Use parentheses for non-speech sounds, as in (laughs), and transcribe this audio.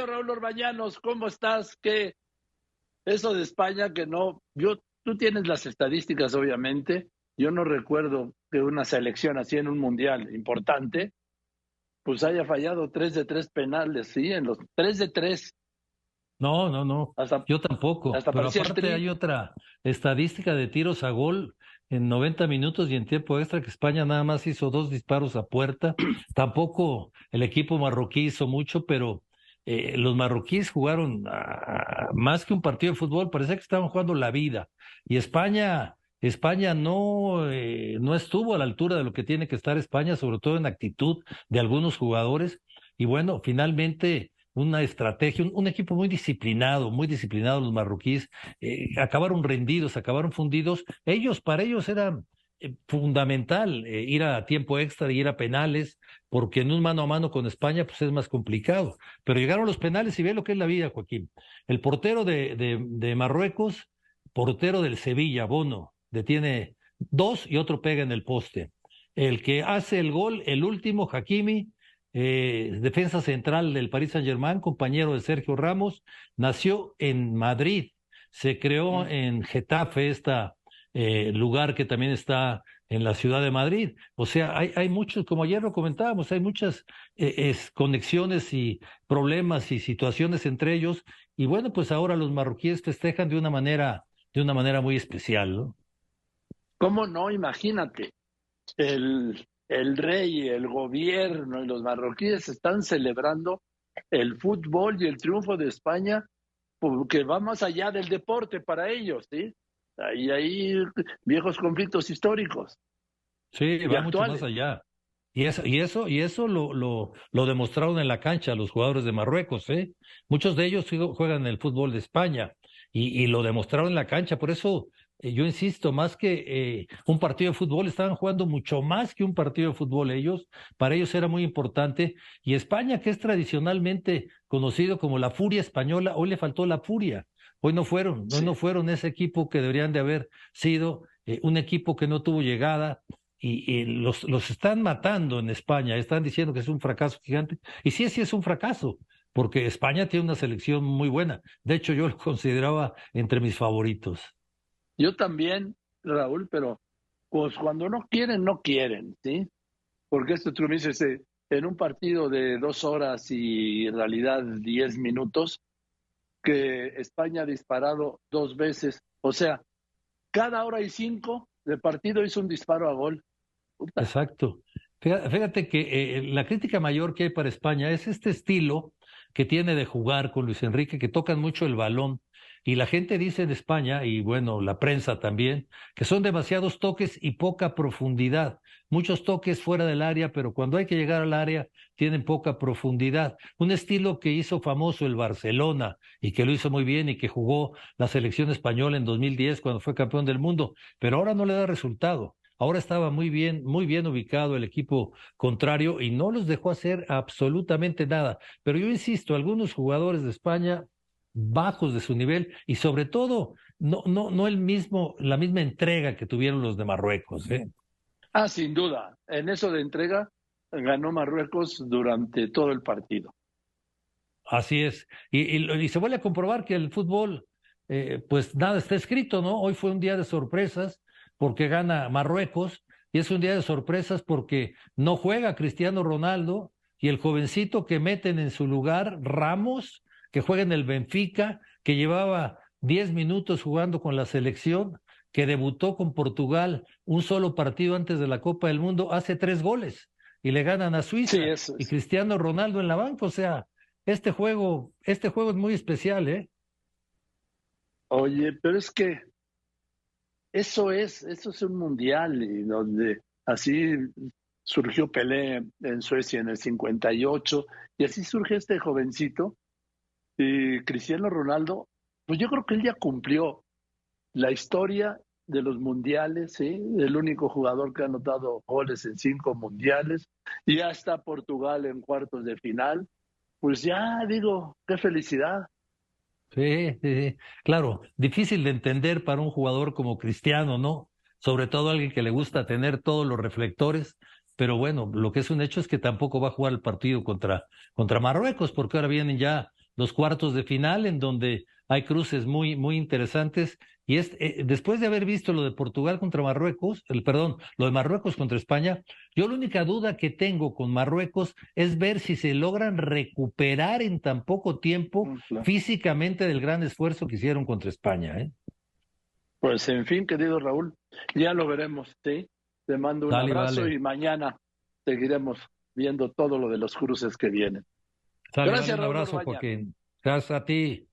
querido Raúl Orbañanos, ¿cómo estás? ¿Qué eso de España que no, yo, tú tienes las estadísticas, obviamente. Yo no recuerdo que una selección así en un mundial importante, pues haya fallado tres de tres penales, sí, en los tres de tres. No, no, no. yo tampoco. Pero aparte hay otra estadística de tiros a gol en 90 minutos y en tiempo extra que España nada más hizo dos disparos a puerta. (clears throat) Tampoco el equipo marroquí hizo mucho, pero eh, los marroquíes jugaron más que un partido de fútbol, parecía que estaban jugando la vida. Y España, España no, eh, no estuvo a la altura de lo que tiene que estar España, sobre todo en actitud de algunos jugadores. Y bueno, finalmente una estrategia, un, equipo muy disciplinado, muy disciplinado los marroquíes, eh, acabaron rendidos, acabaron fundidos. Ellos, para ellos era fundamental eh, ir a tiempo extra y ir a penales, porque en un mano a mano con España pues es más complicado. Pero llegaron los penales y ve lo que es la vida, Joaquín. El portero de, de, de Marruecos, portero del Sevilla, Bono, detiene dos y otro pega en el poste. El que hace el gol, el último, Hakimi, eh, defensa central del Paris Saint Germain, compañero de Sergio Ramos, nació en Madrid, se creó en Getafe, este lugar que también está en la ciudad de Madrid. O sea, hay, hay muchos, como ayer lo comentábamos, hay muchas eh, conexiones y problemas y situaciones entre ellos. Y bueno, pues ahora los marroquíes festejan de una manera, de una manera muy especial, ¿no? ¿Cómo no? Imagínate. El, el rey, el gobierno y los marroquíes están celebrando el fútbol y el triunfo de España porque va más allá del deporte para ellos, ¿sí? Hay ahí viejos conflictos históricos. Sí, va mucho más allá. Y eso, y eso, y eso lo, lo, lo demostraron en la cancha los jugadores de Marruecos, ¿eh? Muchos de ellos juegan en el fútbol de España y, y lo demostraron en la cancha. Por eso eh, yo insisto, más que eh, un partido de fútbol, estaban jugando mucho más que un partido de fútbol ellos, para ellos era muy importante. Y España, que es tradicionalmente conocido como la furia española, hoy le faltó la furia. Hoy no fueron, hoy no fueron ese equipo que deberían de haber sido, eh, un equipo que no tuvo llegada, y, los, los están matando en España, están diciendo que es un fracaso gigante. Y sí, sí es un fracaso, porque España tiene una selección muy buena. De hecho, yo lo (laughs) consideraba entre mis favoritos. Yo también, Raúl, pero pues cuando no quieren, no quieren, ¿sí? Porque esto tú me eh, en un partido de dos horas y en realidad diez minutos, que España ha disparado dos veces, o sea, cada hora y cinco de partido hizo un disparo a gol. Exacto. Fíjate que eh, la crítica mayor que hay para España es este estilo que tiene de jugar con Luis Enrique, que tocan mucho el balón, y la gente dice en España, y bueno, la prensa también, que son demasiados toques y poca profundidad. Muchos toques fuera del área, pero cuando hay que llegar al área tienen poca profundidad. Un estilo que hizo famoso el Barcelona y que lo hizo muy bien y que jugó la selección española en 2010 cuando fue campeón del mundo, pero ahora no le da resultado. Ahora estaba muy bien, muy bien ubicado el equipo contrario y no los dejó hacer absolutamente nada. Pero yo insisto, algunos jugadores de España bajos de su nivel y sobre todo no, no, no el mismo, la misma entrega que tuvieron los de Marruecos. ¿eh? Ah, sin duda. En eso de entrega ganó Marruecos durante todo el partido. Así es. Y, y, se vuelve a comprobar que el fútbol, eh, pues nada está escrito, ¿no? Hoy fue un día de sorpresas porque gana Marruecos y es un día de sorpresas porque no juega Cristiano Ronaldo y el jovencito que meten en su lugar, Ramos, que juega en el Benfica, que llevaba 10 minutos jugando con la selección, que debutó con Portugal un solo partido antes de la Copa del Mundo, hace tres goles y le ganan a Suiza y Cristiano Ronaldo en la banca. O sea, este juego, este juego es muy especial, ¿eh? Oye, pero es que eso es, eso es un mundial y donde así surgió Pelé en Suecia en el 58 y así surge este jovencito y Cristiano Ronaldo, pues yo creo que él ya cumplió la historia de los mundiales, ¿sí? el único jugador que ha anotado goles en cinco mundiales, y ya está Portugal en cuartos de final, pues ya digo, qué felicidad. Sí, sí, claro, difícil de entender para un jugador como Cristiano, ¿no? Sobre todo alguien que le gusta tener todos los reflectores, pero bueno, lo que es un hecho es que tampoco va a jugar el partido contra, contra Marruecos, porque ahora vienen ya los cuartos de final, en donde hay cruces muy, muy interesantes. Y es, eh, después de haber visto lo de Portugal contra Marruecos, el, perdón, lo de Marruecos contra España, yo la única duda que tengo con Marruecos es ver si se logran recuperar en tan poco tiempo mm, físicamente del gran esfuerzo que hicieron contra España. ¿eh? Pues en fin, querido Raúl, ya lo veremos, ¿sí? Te mando un abrazo y mañana seguiremos viendo todo lo de los cruces que vienen. Gracias, un abrazo, Joaquín. Gracias a ti.